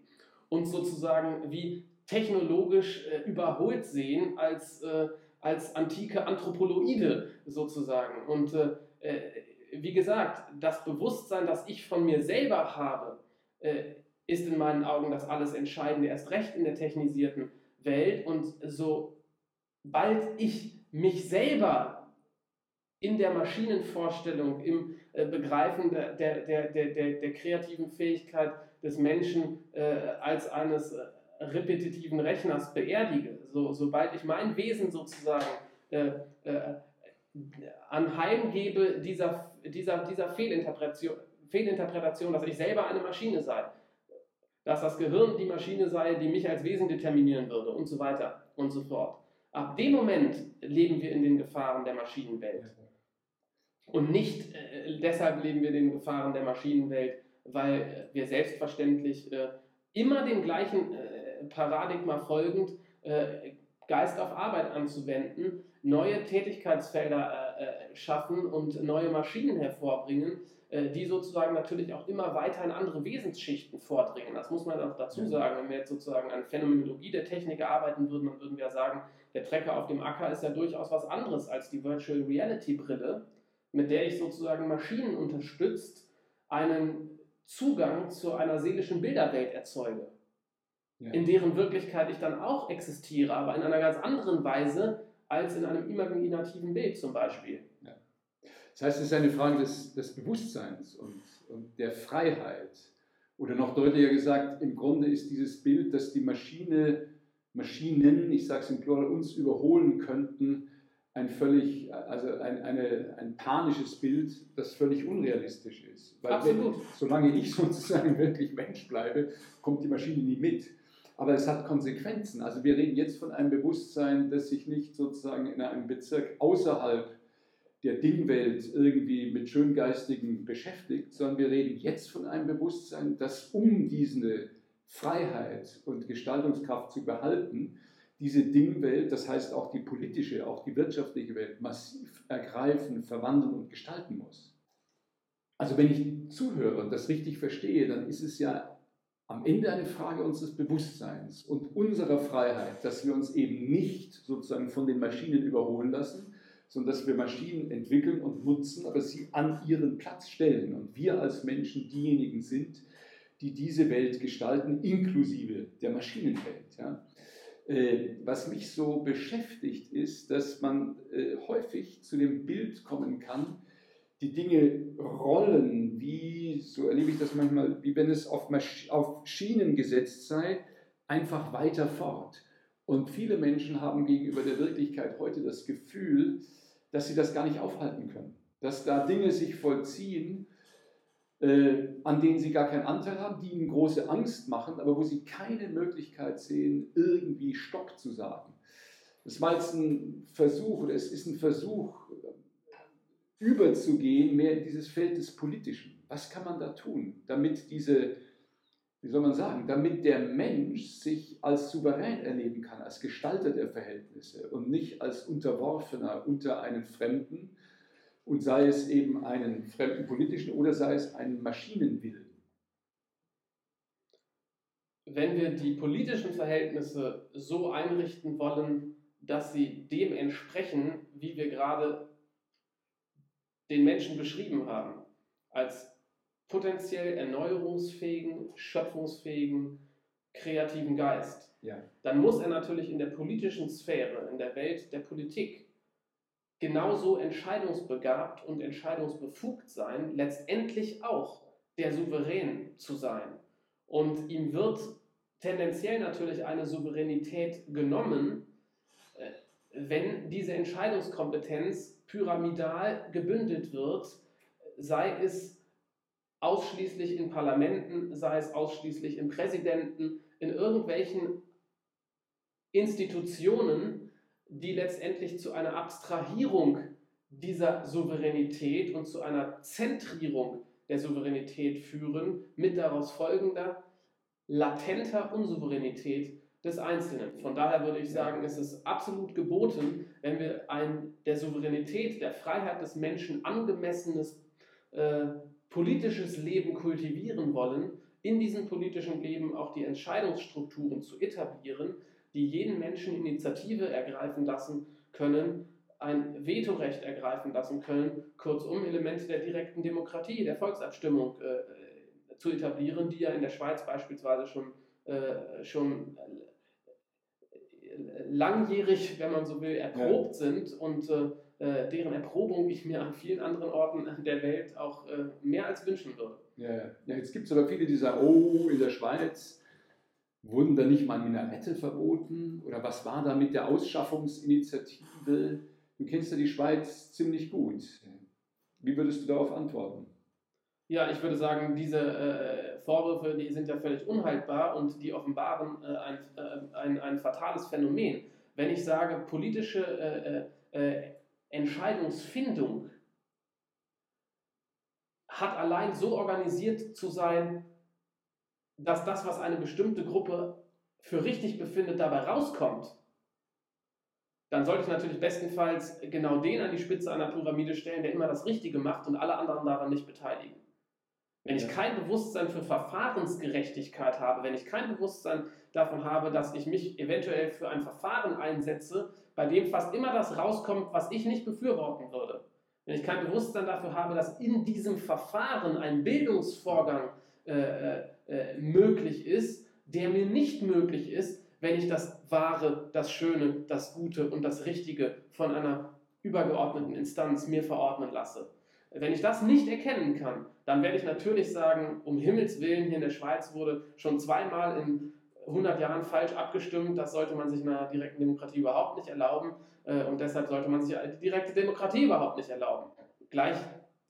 uns sozusagen wie technologisch äh, überholt sehen als, äh, als antike Anthropoloide sozusagen. Und äh, äh wie gesagt, das Bewusstsein, das ich von mir selber habe, äh, ist in meinen Augen das alles Entscheidende, erst recht in der technisierten Welt. Und sobald ich mich selber in der Maschinenvorstellung, im äh, Begreifen der, der, der, der, der kreativen Fähigkeit des Menschen äh, als eines äh, repetitiven Rechners beerdige, so, sobald ich mein Wesen sozusagen äh, äh, anheimgebe dieser, dieser, dieser Fehlinterpretation, Fehlinterpretation, dass ich selber eine Maschine sei, dass das Gehirn die Maschine sei, die mich als Wesen determinieren würde und so weiter und so fort. Ab dem Moment leben wir in den Gefahren der Maschinenwelt. Und nicht äh, deshalb leben wir in den Gefahren der Maschinenwelt, weil wir selbstverständlich äh, immer dem gleichen äh, Paradigma folgend äh, Geist auf Arbeit anzuwenden, neue Tätigkeitsfelder äh, äh, schaffen und neue Maschinen hervorbringen, äh, die sozusagen natürlich auch immer weiter in andere Wesensschichten vordringen. Das muss man auch dazu sagen. Wenn wir jetzt sozusagen an Phänomenologie der Technik arbeiten würden, dann würden wir sagen, der Trecker auf dem Acker ist ja durchaus was anderes als die Virtual Reality Brille, mit der ich sozusagen Maschinen unterstützt einen Zugang zu einer seelischen Bilderwelt erzeuge. Ja. In deren Wirklichkeit ich dann auch existiere, aber in einer ganz anderen Weise als in einem imaginativen Bild zum Beispiel. Ja. Das heißt, es ist eine Frage des, des Bewusstseins und, und der Freiheit. Oder noch deutlicher gesagt, im Grunde ist dieses Bild, dass die Maschine, Maschinen, ich sage es im Plural, uns überholen könnten, ein völlig, also ein, eine, ein panisches Bild, das völlig unrealistisch ist. Weil Absolut. Wenn, solange ich sozusagen wirklich Mensch bleibe, kommt die Maschine nie mit. Aber es hat Konsequenzen. Also wir reden jetzt von einem Bewusstsein, das sich nicht sozusagen in einem Bezirk außerhalb der Dingwelt irgendwie mit Schöngeistigen beschäftigt, sondern wir reden jetzt von einem Bewusstsein, das um diese Freiheit und Gestaltungskraft zu behalten, diese Dingwelt, das heißt auch die politische, auch die wirtschaftliche Welt, massiv ergreifen, verwandeln und gestalten muss. Also wenn ich zuhöre und das richtig verstehe, dann ist es ja am Ende eine Frage unseres Bewusstseins und unserer Freiheit, dass wir uns eben nicht sozusagen von den Maschinen überholen lassen, sondern dass wir Maschinen entwickeln und nutzen, aber sie an ihren Platz stellen und wir als Menschen diejenigen sind, die diese Welt gestalten, inklusive der Maschinenwelt. Ja. Äh, was mich so beschäftigt, ist, dass man äh, häufig zu dem Bild kommen kann, die Dinge rollen, wie, so erlebe ich das manchmal, wie wenn es auf, Masch auf Schienen gesetzt sei, einfach weiter fort. Und viele Menschen haben gegenüber der Wirklichkeit heute das Gefühl, dass sie das gar nicht aufhalten können. Dass da Dinge sich vollziehen, äh, an denen sie gar keinen Anteil haben, die ihnen große Angst machen, aber wo sie keine Möglichkeit sehen, irgendwie Stopp zu sagen. Das war jetzt ein Versuch, oder es ist ein Versuch, überzugehen, mehr in dieses Feld des Politischen. Was kann man da tun, damit diese, wie soll man sagen, damit der Mensch sich als souverän erleben kann, als Gestalter der Verhältnisse und nicht als Unterworfener unter einen Fremden, und sei es eben einen fremden politischen oder sei es einen Maschinenwillen. Wenn wir die politischen Verhältnisse so einrichten wollen, dass sie dem entsprechen, wie wir gerade den Menschen beschrieben haben, als potenziell erneuerungsfähigen, schöpfungsfähigen, kreativen Geist, ja. dann muss er natürlich in der politischen Sphäre, in der Welt der Politik, genauso entscheidungsbegabt und entscheidungsbefugt sein, letztendlich auch der Souverän zu sein. Und ihm wird tendenziell natürlich eine Souveränität genommen, äh, wenn diese Entscheidungskompetenz pyramidal gebündelt wird, sei es ausschließlich in Parlamenten, sei es ausschließlich in Präsidenten, in irgendwelchen Institutionen, die letztendlich zu einer Abstrahierung dieser Souveränität und zu einer Zentrierung der Souveränität führen, mit daraus folgender latenter Unsouveränität des Einzelnen. Von daher würde ich sagen, es ist absolut geboten, wenn wir ein der Souveränität, der Freiheit des Menschen angemessenes äh, politisches Leben kultivieren wollen, in diesem politischen Leben auch die Entscheidungsstrukturen zu etablieren, die jeden Menschen Initiative ergreifen lassen können, ein Vetorecht ergreifen lassen können, kurzum Elemente der direkten Demokratie, der Volksabstimmung äh, zu etablieren, die ja in der Schweiz beispielsweise schon, äh, schon äh, langjährig, wenn man so will, erprobt ja. sind und äh, deren Erprobung ich mir an vielen anderen Orten der Welt auch äh, mehr als wünschen würde. Ja, ja. jetzt gibt es aber viele, die sagen, oh, in der Schweiz Wurden da nicht mal Minarette verboten? Oder was war da mit der Ausschaffungsinitiative? Du kennst ja die Schweiz ziemlich gut. Wie würdest du darauf antworten? Ja, ich würde sagen, diese äh, Vorwürfe, die sind ja völlig unhaltbar und die offenbaren äh, ein, äh, ein, ein fatales Phänomen. Wenn ich sage, politische äh, äh, äh, Entscheidungsfindung hat allein so organisiert zu sein, dass das, was eine bestimmte Gruppe für richtig befindet, dabei rauskommt, dann sollte ich natürlich bestenfalls genau den an die Spitze einer Pyramide stellen, der immer das Richtige macht und alle anderen daran nicht beteiligen. Wenn ich kein Bewusstsein für Verfahrensgerechtigkeit habe, wenn ich kein Bewusstsein davon habe, dass ich mich eventuell für ein Verfahren einsetze, bei dem fast immer das rauskommt, was ich nicht befürworten würde, wenn ich kein Bewusstsein dafür habe, dass in diesem Verfahren ein Bildungsvorgang äh, äh äh, möglich ist, der mir nicht möglich ist, wenn ich das Wahre, das Schöne, das Gute und das Richtige von einer übergeordneten Instanz mir verordnen lasse. Wenn ich das nicht erkennen kann, dann werde ich natürlich sagen, um Himmels Willen, hier in der Schweiz wurde schon zweimal in 100 Jahren falsch abgestimmt, das sollte man sich in einer direkten Demokratie überhaupt nicht erlauben äh, und deshalb sollte man sich die direkte Demokratie überhaupt nicht erlauben. Gleich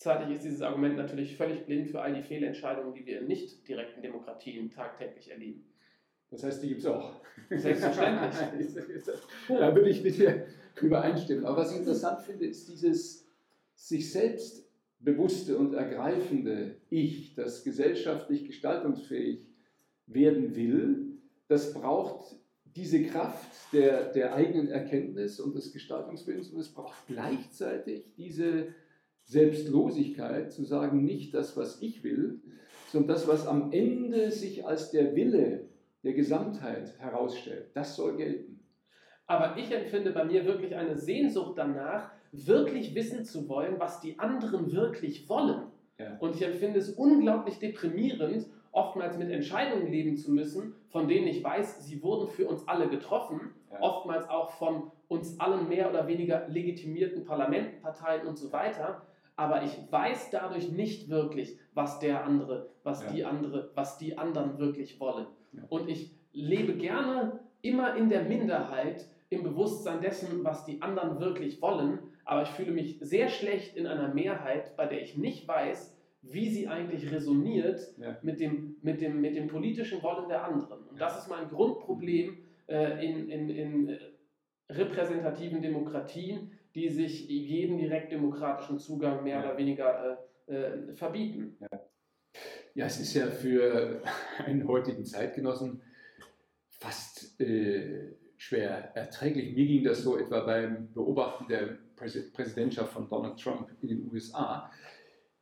Gleichzeitig ist dieses Argument natürlich völlig blind für all die Fehlentscheidungen, die wir in nicht direkten Demokratien tagtäglich erleben. Das heißt, die gibt es auch. Selbstverständlich. da würde ich mit dir übereinstimmen. Aber was ich interessant finde, ist dieses, sich selbst bewusste und ergreifende Ich, das gesellschaftlich gestaltungsfähig werden will, das braucht diese Kraft der, der eigenen Erkenntnis und des Gestaltungswillens und es braucht gleichzeitig diese Selbstlosigkeit zu sagen, nicht das, was ich will, sondern das, was am Ende sich als der Wille der Gesamtheit herausstellt, das soll gelten. Aber ich empfinde bei mir wirklich eine Sehnsucht danach, wirklich wissen zu wollen, was die anderen wirklich wollen. Ja. Und ich empfinde es unglaublich deprimierend, oftmals mit Entscheidungen leben zu müssen, von denen ich weiß, sie wurden für uns alle getroffen, ja. oftmals auch von uns allen mehr oder weniger legitimierten Parlamenten, Parteien und so weiter. Aber ich weiß dadurch nicht wirklich, was der andere, was ja. die andere, was die anderen wirklich wollen. Und ich lebe gerne immer in der Minderheit, im Bewusstsein dessen, was die anderen wirklich wollen, aber ich fühle mich sehr schlecht in einer Mehrheit, bei der ich nicht weiß, wie sie eigentlich resoniert ja. mit, dem, mit, dem, mit dem politischen Wollen der anderen. Und das ist mein Grundproblem äh, in, in, in äh, repräsentativen Demokratien, die sich jeden direktdemokratischen Zugang mehr ja. oder weniger äh, äh, verbieten. Ja. ja. es ist ja für einen heutigen Zeitgenossen fast äh, schwer erträglich. Mir ging das so etwa beim Beobachten der Präsidentschaft von Donald Trump in den USA,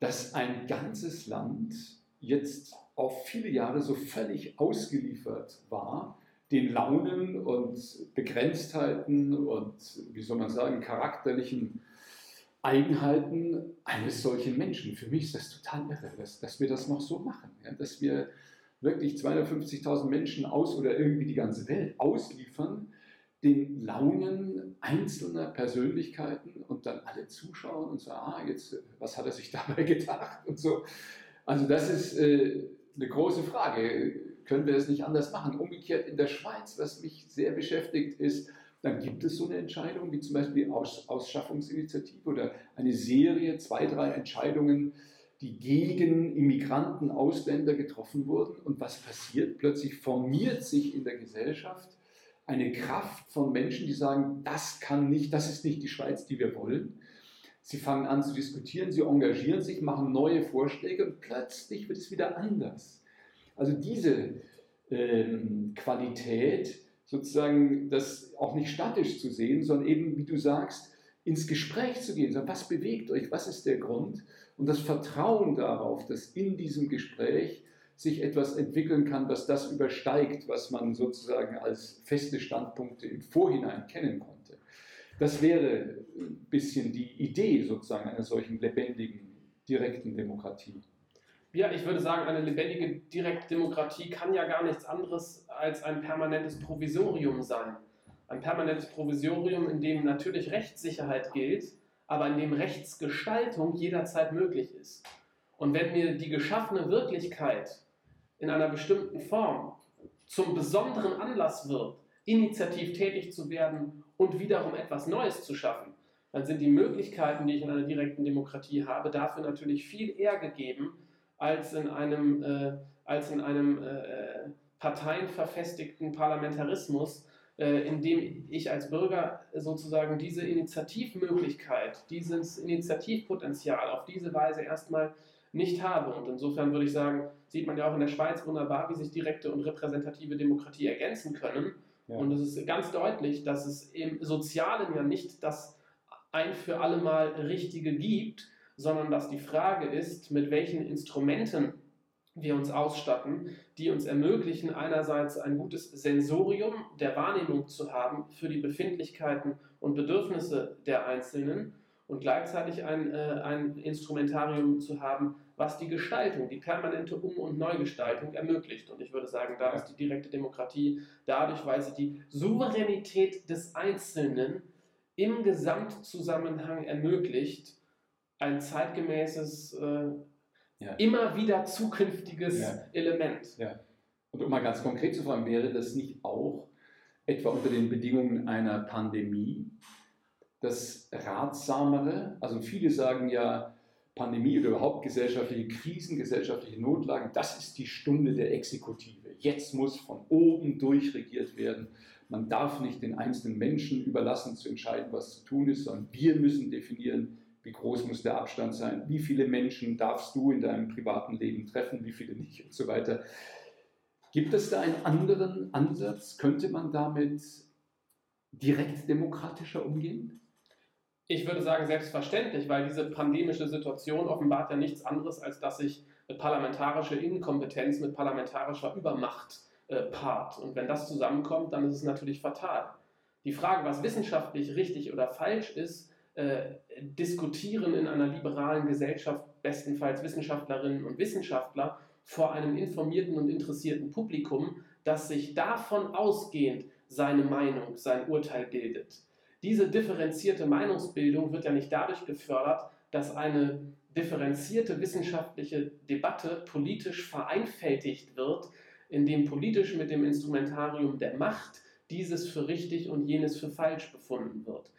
dass ein ganzes Land jetzt auf viele Jahre so völlig ausgeliefert war den Launen und Begrenztheiten und, wie soll man sagen, charakterlichen Eigenheiten eines solchen Menschen. Für mich ist das total irre, dass, dass wir das noch so machen, ja, dass wir wirklich 250.000 Menschen aus oder irgendwie die ganze Welt ausliefern, den Launen einzelner Persönlichkeiten und dann alle zuschauen und sagen, ah, jetzt, was hat er sich dabei gedacht und so. Also das ist äh, eine große Frage. Können wir es nicht anders machen? Umgekehrt in der Schweiz, was mich sehr beschäftigt, ist, dann gibt es so eine Entscheidung wie zum Beispiel die Aus Ausschaffungsinitiative oder eine Serie, zwei, drei Entscheidungen, die gegen Immigranten, Ausländer getroffen wurden. Und was passiert? Plötzlich formiert sich in der Gesellschaft eine Kraft von Menschen, die sagen, das kann nicht, das ist nicht die Schweiz, die wir wollen. Sie fangen an zu diskutieren, sie engagieren sich, machen neue Vorschläge und plötzlich wird es wieder anders. Also diese ähm, Qualität, sozusagen das auch nicht statisch zu sehen, sondern eben, wie du sagst, ins Gespräch zu gehen. Sagen, was bewegt euch? Was ist der Grund? Und das Vertrauen darauf, dass in diesem Gespräch sich etwas entwickeln kann, was das übersteigt, was man sozusagen als feste Standpunkte im Vorhinein kennen konnte. Das wäre ein bisschen die Idee sozusagen einer solchen lebendigen, direkten Demokratie. Ja, ich würde sagen, eine lebendige Direktdemokratie kann ja gar nichts anderes als ein permanentes Provisorium sein. Ein permanentes Provisorium, in dem natürlich Rechtssicherheit gilt, aber in dem Rechtsgestaltung jederzeit möglich ist. Und wenn mir die geschaffene Wirklichkeit in einer bestimmten Form zum besonderen Anlass wird, initiativ tätig zu werden und wiederum etwas Neues zu schaffen, dann sind die Möglichkeiten, die ich in einer direkten Demokratie habe, dafür natürlich viel eher gegeben als in einem, äh, als in einem äh, parteienverfestigten Parlamentarismus, äh, in dem ich als Bürger sozusagen diese Initiativmöglichkeit, dieses Initiativpotenzial auf diese Weise erstmal nicht habe. Und insofern würde ich sagen, sieht man ja auch in der Schweiz wunderbar, wie sich direkte und repräsentative Demokratie ergänzen können. Ja. Und es ist ganz deutlich, dass es im Sozialen ja nicht das ein für alle Mal Richtige gibt, sondern dass die Frage ist, mit welchen Instrumenten wir uns ausstatten, die uns ermöglichen, einerseits ein gutes Sensorium der Wahrnehmung zu haben für die Befindlichkeiten und Bedürfnisse der Einzelnen und gleichzeitig ein, äh, ein Instrumentarium zu haben, was die Gestaltung, die permanente Um- und Neugestaltung ermöglicht. Und ich würde sagen, da ist die direkte Demokratie dadurch, weil sie die Souveränität des Einzelnen im Gesamtzusammenhang ermöglicht, ein zeitgemäßes, äh, ja. immer wieder zukünftiges ja. Element. Ja. Und um mal ganz konkret zu fragen, wäre das nicht auch etwa unter den Bedingungen einer Pandemie das Ratsamere. Also viele sagen ja, Pandemie oder überhaupt gesellschaftliche Krisen, gesellschaftliche Notlagen, das ist die Stunde der Exekutive. Jetzt muss von oben durchregiert werden. Man darf nicht den einzelnen Menschen überlassen zu entscheiden, was zu tun ist, sondern wir müssen definieren, wie groß muss der Abstand sein, wie viele Menschen darfst du in deinem privaten Leben treffen, wie viele nicht und so weiter. Gibt es da einen anderen Ansatz? Könnte man damit direkt demokratischer umgehen? Ich würde sagen, selbstverständlich, weil diese pandemische Situation offenbart ja nichts anderes, als dass sich parlamentarische Inkompetenz mit parlamentarischer Übermacht äh, paart. Und wenn das zusammenkommt, dann ist es natürlich fatal. Die Frage, was wissenschaftlich richtig oder falsch ist, äh, diskutieren in einer liberalen Gesellschaft bestenfalls Wissenschaftlerinnen und Wissenschaftler vor einem informierten und interessierten Publikum, das sich davon ausgehend seine Meinung, sein Urteil bildet. Diese differenzierte Meinungsbildung wird ja nicht dadurch gefördert, dass eine differenzierte wissenschaftliche Debatte politisch vereinfältigt wird, indem politisch mit dem Instrumentarium der Macht dieses für richtig und jenes für falsch befunden wird.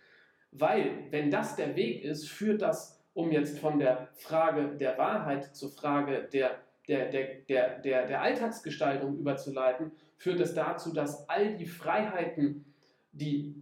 Weil, wenn das der Weg ist, führt das, um jetzt von der Frage der Wahrheit zur Frage der, der, der, der, der, Alltagsgestaltung überzuleiten, führt es dazu, dass all die Freiheiten, die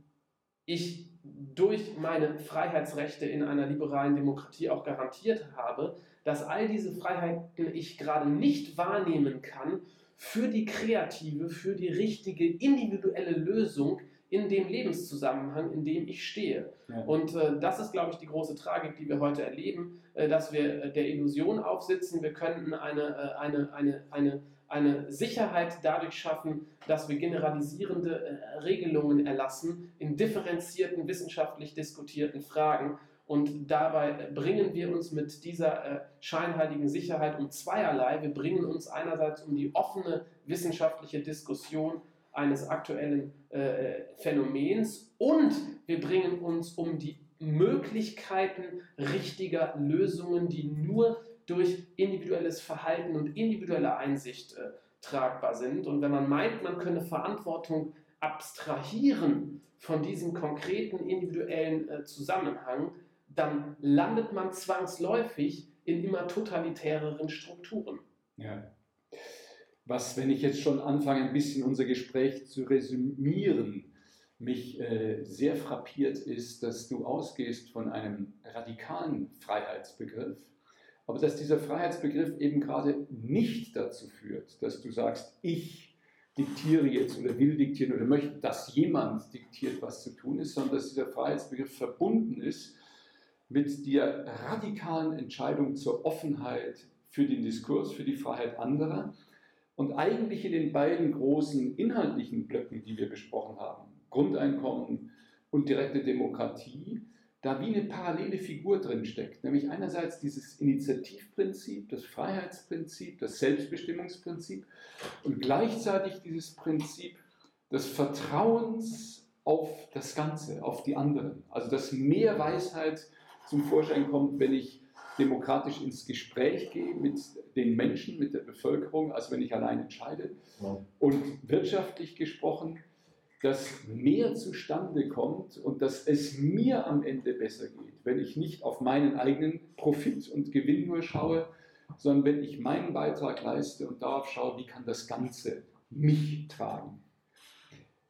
ich durch meine Freiheitsrechte in einer liberalen Demokratie auch garantiert habe, dass all diese Freiheiten ich gerade nicht wahrnehmen kann für die kreative, für die richtige individuelle Lösung in dem Lebenszusammenhang, in dem ich stehe. Ja. Und äh, das ist, glaube ich, die große Tragik, die wir heute erleben, äh, dass wir äh, der Illusion aufsitzen, wir könnten eine, äh, eine, eine, eine, eine Sicherheit dadurch schaffen, dass wir generalisierende äh, Regelungen erlassen in differenzierten, wissenschaftlich diskutierten Fragen. Und dabei bringen wir uns mit dieser äh, scheinheiligen Sicherheit um zweierlei. Wir bringen uns einerseits um die offene wissenschaftliche Diskussion eines aktuellen äh, Phänomens und wir bringen uns um die Möglichkeiten richtiger Lösungen, die nur durch individuelles Verhalten und individuelle Einsicht äh, tragbar sind. Und wenn man meint, man könne Verantwortung abstrahieren von diesem konkreten individuellen äh, Zusammenhang, dann landet man zwangsläufig in immer totalitäreren Strukturen. Ja. Was, wenn ich jetzt schon anfange, ein bisschen unser Gespräch zu resümieren, mich äh, sehr frappiert ist, dass du ausgehst von einem radikalen Freiheitsbegriff, aber dass dieser Freiheitsbegriff eben gerade nicht dazu führt, dass du sagst, ich diktiere jetzt oder will diktieren oder möchte, dass jemand diktiert, was zu tun ist, sondern dass dieser Freiheitsbegriff verbunden ist mit der radikalen Entscheidung zur Offenheit für den Diskurs, für die Freiheit anderer. Und eigentlich in den beiden großen inhaltlichen Blöcken, die wir besprochen haben, Grundeinkommen und direkte Demokratie, da wie eine parallele Figur drin steckt. Nämlich einerseits dieses Initiativprinzip, das Freiheitsprinzip, das Selbstbestimmungsprinzip und gleichzeitig dieses Prinzip des Vertrauens auf das Ganze, auf die anderen. Also dass mehr Weisheit zum Vorschein kommt, wenn ich demokratisch ins Gespräch gehe mit den Menschen, mit der Bevölkerung, als wenn ich allein entscheide. Und wirtschaftlich gesprochen, dass mehr zustande kommt und dass es mir am Ende besser geht, wenn ich nicht auf meinen eigenen Profit und Gewinn nur schaue, sondern wenn ich meinen Beitrag leiste und darauf schaue, wie kann das Ganze mich tragen.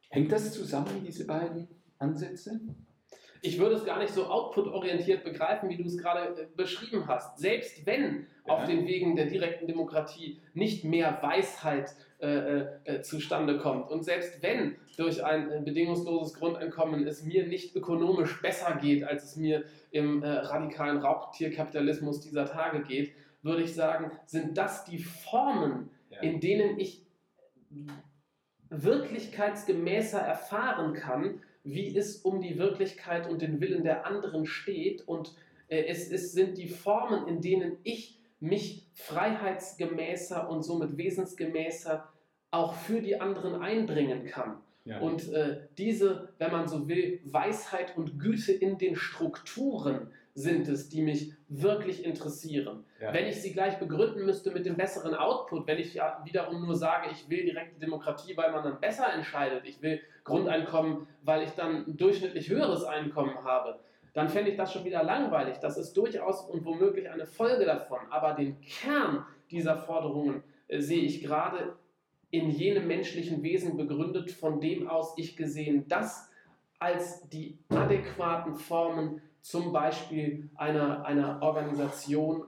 Hängt das zusammen, diese beiden Ansätze? Ich würde es gar nicht so output-orientiert begreifen, wie du es gerade äh, beschrieben hast. Selbst wenn ja. auf den Wegen der direkten Demokratie nicht mehr Weisheit äh, äh, äh, zustande kommt und selbst wenn durch ein bedingungsloses Grundeinkommen es mir nicht ökonomisch besser geht, als es mir im äh, radikalen Raubtierkapitalismus dieser Tage geht, würde ich sagen, sind das die Formen, ja. in denen ich wirklichkeitsgemäßer erfahren kann, wie es um die Wirklichkeit und den Willen der anderen steht. Und äh, es, es sind die Formen, in denen ich mich freiheitsgemäßer und somit wesensgemäßer auch für die anderen einbringen kann. Ja. Und äh, diese, wenn man so will, Weisheit und Güte in den Strukturen sind es, die mich wirklich interessieren. Ja. Wenn ich sie gleich begründen müsste mit dem besseren Output, wenn ich ja wiederum nur sage, ich will direkte Demokratie, weil man dann besser entscheidet, ich will Grundeinkommen, weil ich dann ein durchschnittlich höheres Einkommen habe, dann fände ich das schon wieder langweilig. Das ist durchaus und womöglich eine Folge davon. Aber den Kern dieser Forderungen äh, sehe ich gerade in jenem menschlichen Wesen begründet, von dem aus ich gesehen das als die adäquaten Formen zum Beispiel einer, einer Organisation,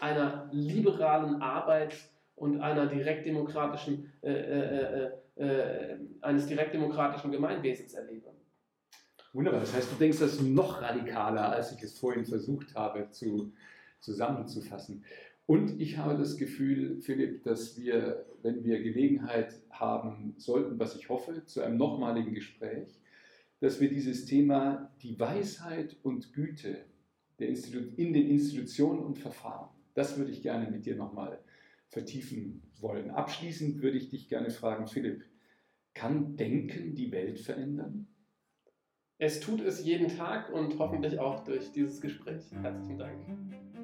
einer liberalen Arbeit und einer direktdemokratischen, äh, äh, äh, äh, eines direktdemokratischen Gemeinwesens erlebe. Wunderbar, das heißt, du denkst das noch radikaler, als ich es vorhin versucht habe zu, zusammenzufassen. Und ich habe das Gefühl, Philipp, dass wir, wenn wir Gelegenheit haben sollten, was ich hoffe, zu einem nochmaligen Gespräch, dass wir dieses Thema die Weisheit und Güte in den Institutionen und Verfahren, das würde ich gerne mit dir nochmal vertiefen wollen. Abschließend würde ich dich gerne fragen, Philipp, kann Denken die Welt verändern? Es tut es jeden Tag und hoffentlich auch durch dieses Gespräch. Herzlichen Dank.